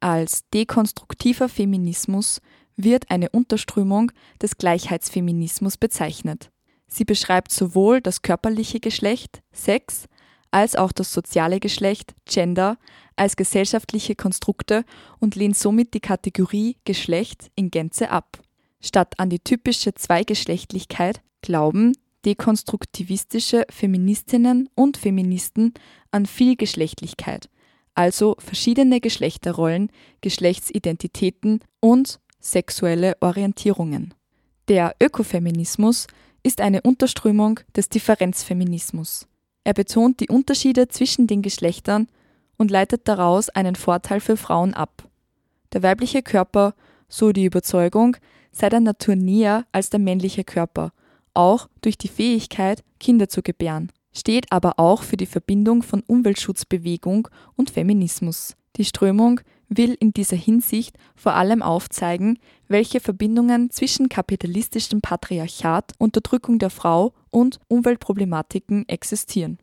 Als dekonstruktiver Feminismus wird eine Unterströmung des Gleichheitsfeminismus bezeichnet. Sie beschreibt sowohl das körperliche Geschlecht, Sex, als auch das soziale Geschlecht, Gender, als gesellschaftliche Konstrukte und lehnt somit die Kategorie Geschlecht in Gänze ab. Statt an die typische Zweigeschlechtlichkeit glauben dekonstruktivistische Feministinnen und Feministen an Vielgeschlechtlichkeit, also verschiedene Geschlechterrollen, Geschlechtsidentitäten und sexuelle Orientierungen. Der Ökofeminismus ist eine Unterströmung des Differenzfeminismus. Er betont die Unterschiede zwischen den Geschlechtern und leitet daraus einen Vorteil für Frauen ab. Der weibliche Körper, so die Überzeugung, sei der Natur näher als der männliche Körper, auch durch die Fähigkeit, Kinder zu gebären, steht aber auch für die Verbindung von Umweltschutzbewegung und Feminismus. Die Strömung will in dieser Hinsicht vor allem aufzeigen, welche Verbindungen zwischen kapitalistischem Patriarchat, Unterdrückung der Frau und Umweltproblematiken existieren